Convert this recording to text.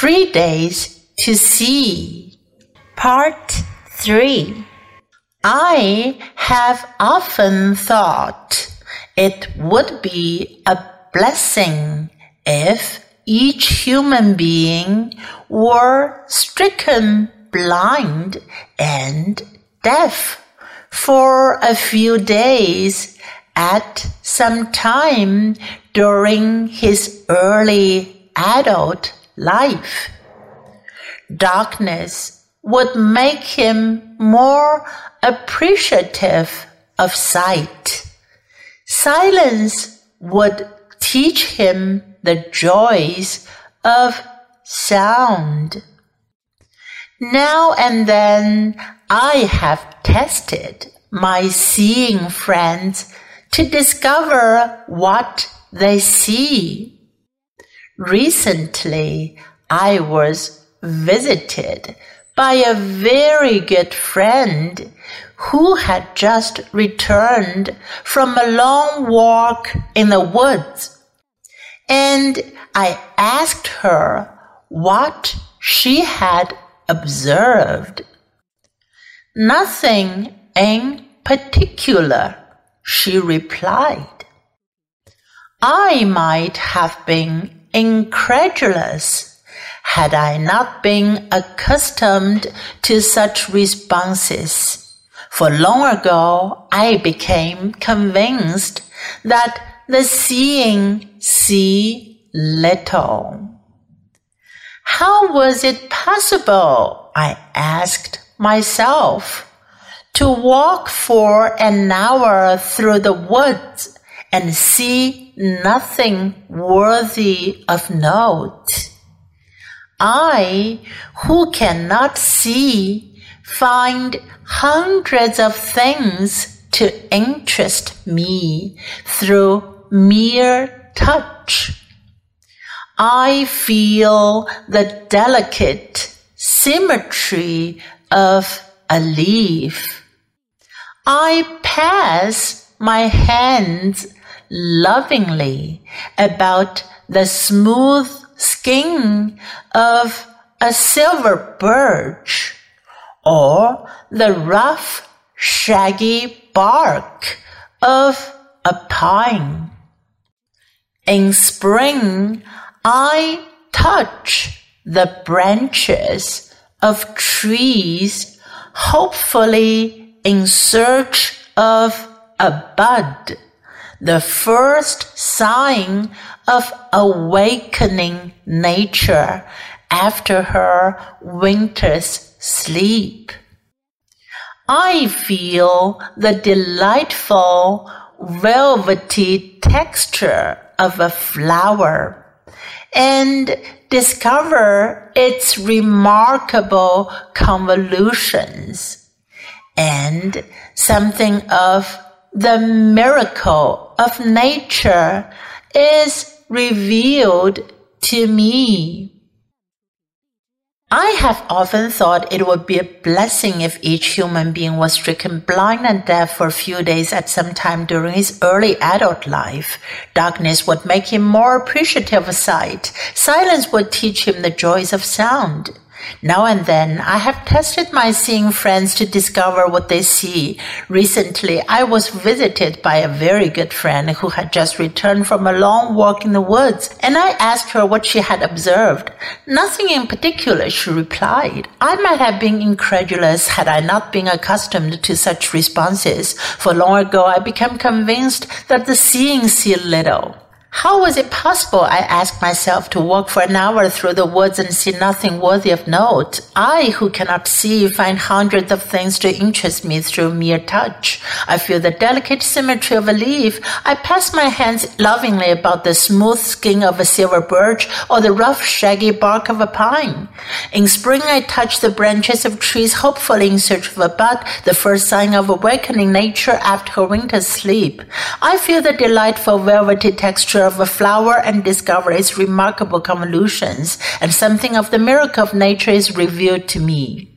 Three Days to See. Part 3. I have often thought it would be a blessing if each human being were stricken blind and deaf for a few days at some time during his early adult life. Darkness would make him more appreciative of sight. Silence would teach him the joys of sound. Now and then I have tested my seeing friends to discover what they see. Recently, I was visited by a very good friend who had just returned from a long walk in the woods. And I asked her what she had observed. Nothing in particular, she replied. I might have been incredulous had I not been accustomed to such responses. For long ago, I became convinced that the seeing see little. How was it possible, I asked myself, to walk for an hour through the woods and see nothing worthy of note. I, who cannot see, find hundreds of things to interest me through mere touch. I feel the delicate symmetry of a leaf. I pass my hands lovingly about the smooth skin of a silver birch or the rough, shaggy bark of a pine. In spring, I touch the branches of trees, hopefully in search of a bud the first sign of awakening nature after her winter's sleep. I feel the delightful velvety texture of a flower and discover its remarkable convolutions and something of the miracle of nature is revealed to me. I have often thought it would be a blessing if each human being was stricken blind and deaf for a few days at some time during his early adult life. Darkness would make him more appreciative of sight. Silence would teach him the joys of sound. Now and then, I have tested my seeing friends to discover what they see. Recently, I was visited by a very good friend who had just returned from a long walk in the woods, and I asked her what she had observed. Nothing in particular, she replied. I might have been incredulous had I not been accustomed to such responses, for long ago I became convinced that the seeing see little. How was it possible, I asked myself, to walk for an hour through the woods and see nothing worthy of note? I, who cannot see, find hundreds of things to interest me through mere touch. I feel the delicate symmetry of a leaf. I pass my hands lovingly about the smooth skin of a silver birch or the rough, shaggy bark of a pine. In spring, I touch the branches of trees hopefully in search of a bud, the first sign of awakening nature after her winter's sleep. I feel the delightful velvety texture of a flower and discover its remarkable convolutions, and something of the miracle of nature is revealed to me.